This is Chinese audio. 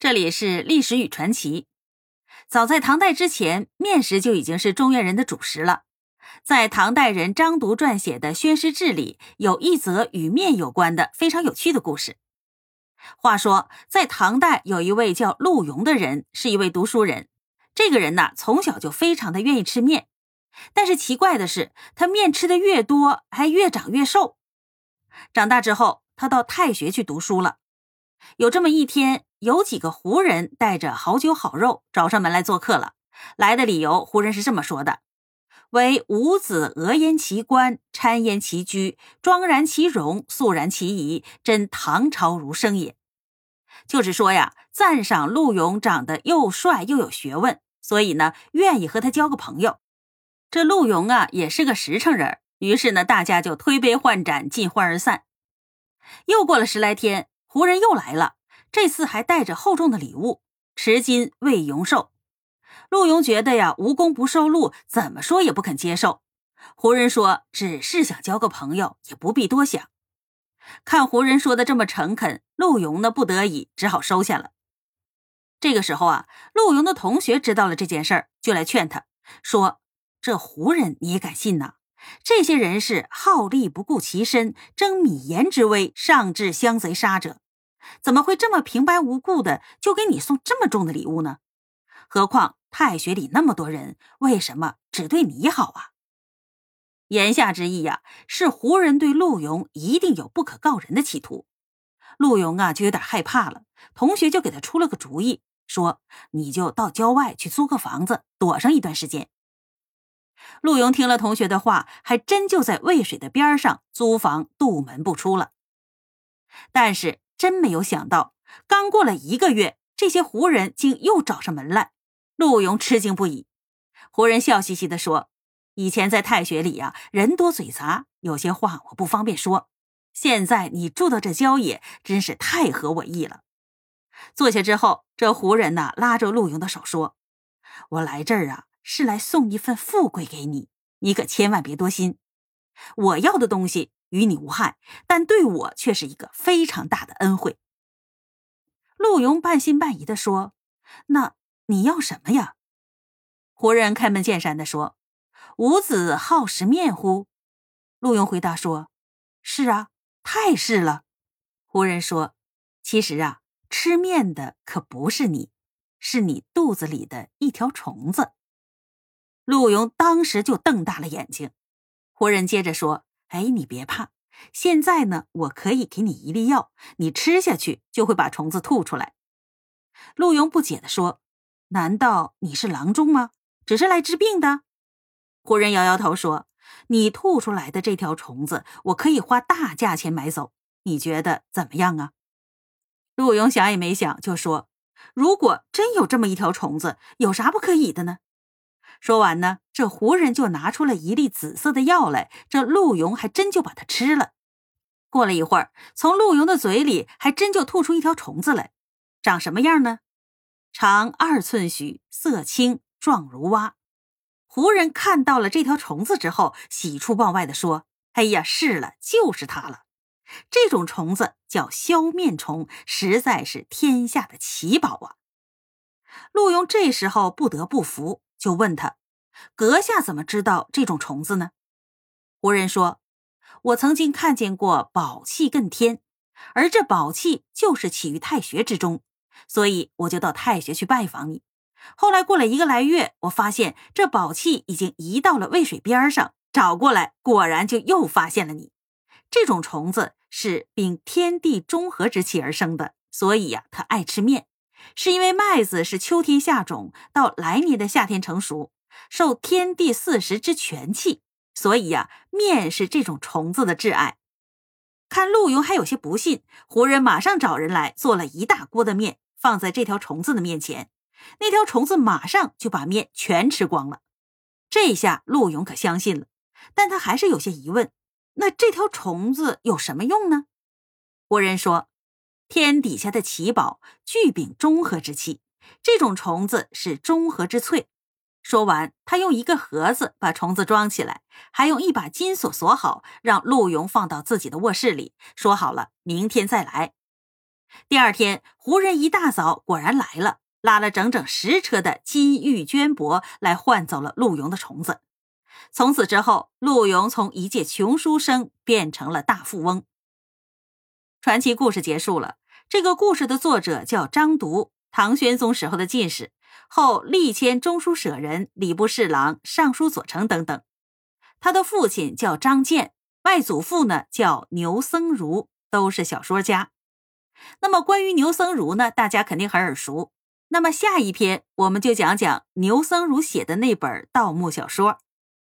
这里是历史与传奇。早在唐代之前，面食就已经是中原人的主食了。在唐代人张独撰写的《宣师志》里，有一则与面有关的非常有趣的故事。话说，在唐代有一位叫陆游的人，是一位读书人。这个人呢，从小就非常的愿意吃面，但是奇怪的是，他面吃的越多，还越长越瘦。长大之后，他到太学去读书了。有这么一天，有几个胡人带着好酒好肉找上门来做客了。来的理由，胡人是这么说的：“为五子俄焉其冠，参焉其居，庄然其容，肃然其仪，真唐朝儒生也。”就是说呀，赞赏陆勇长得又帅又有学问，所以呢，愿意和他交个朋友。这陆勇啊，也是个实诚人，于是呢，大家就推杯换盏，尽欢而散。又过了十来天。胡人又来了，这次还带着厚重的礼物，持金为荣寿。陆勇觉得呀，无功不受禄，怎么说也不肯接受。胡人说，只是想交个朋友，也不必多想。看胡人说的这么诚恳，陆勇呢不得已只好收下了。这个时候啊，陆勇的同学知道了这件事儿，就来劝他说：“这胡人你也敢信呐？”这些人是好利不顾其身，争米盐之威，上至乡贼杀者，怎么会这么平白无故的就给你送这么重的礼物呢？何况太学里那么多人，为什么只对你好啊？言下之意呀，是胡人对陆勇一定有不可告人的企图。陆勇啊，就有点害怕了。同学就给他出了个主意，说：“你就到郊外去租个房子，躲上一段时间。”陆勇听了同学的话，还真就在渭水的边上租房杜门不出了。但是真没有想到，刚过了一个月，这些胡人竟又找上门来。陆勇吃惊不已。胡人笑嘻嘻地说：“以前在太学里呀，人多嘴杂，有些话我不方便说。现在你住到这郊野，真是太合我意了。”坐下之后，这胡人呐拉着陆勇的手说：“我来这儿啊。”是来送一份富贵给你，你可千万别多心。我要的东西与你无害，但对我却是一个非常大的恩惠。陆勇半信半疑的说：“那你要什么呀？”胡人开门见山的说：“吾子好食面乎？”陆勇回答说：“是啊，太是了。”胡人说：“其实啊，吃面的可不是你，是你肚子里的一条虫子。”陆勇当时就瞪大了眼睛。胡人接着说：“哎，你别怕，现在呢，我可以给你一粒药，你吃下去就会把虫子吐出来。”陆勇不解的说：“难道你是郎中吗？只是来治病的？”胡人摇摇头说：“你吐出来的这条虫子，我可以花大价钱买走，你觉得怎么样啊？”陆勇想也没想就说：“如果真有这么一条虫子，有啥不可以的呢？”说完呢，这胡人就拿出了一粒紫色的药来，这陆勇还真就把它吃了。过了一会儿，从陆勇的嘴里还真就吐出一条虫子来，长什么样呢？长二寸许，色青，状如蛙。胡人看到了这条虫子之后，喜出望外的说：“哎呀，是了，就是它了。这种虫子叫消面虫，实在是天下的奇宝啊！”陆勇这时候不得不服。就问他：“阁下怎么知道这种虫子呢？”胡人说：“我曾经看见过宝器艮天，而这宝器就是起于太学之中，所以我就到太学去拜访你。后来过了一个来月，我发现这宝器已经移到了渭水边上，找过来，果然就又发现了你。这种虫子是秉天地中和之气而生的，所以呀，它爱吃面。”是因为麦子是秋天下种，到来年的夏天成熟，受天地四时之全气，所以呀，面是这种虫子的挚爱。看陆游还有些不信，胡人马上找人来做了一大锅的面，放在这条虫子的面前，那条虫子马上就把面全吃光了。这下陆勇可相信了，但他还是有些疑问：那这条虫子有什么用呢？胡人说。天底下的奇宝具禀中和之气，这种虫子是中和之翠。说完，他用一个盒子把虫子装起来，还用一把金锁锁好，让陆勇放到自己的卧室里，说好了明天再来。第二天，胡人一大早果然来了，拉了整整十车的金玉绢帛来换走了陆勇的虫子。从此之后，陆游从一介穷书生变成了大富翁。传奇故事结束了。这个故事的作者叫张独，唐玄宗时候的进士，后历迁中书舍人、礼部侍郎、尚书左丞等等。他的父亲叫张建，外祖父呢叫牛僧孺，都是小说家。那么关于牛僧孺呢，大家肯定很耳熟。那么下一篇我们就讲讲牛僧孺写的那本盗墓小说。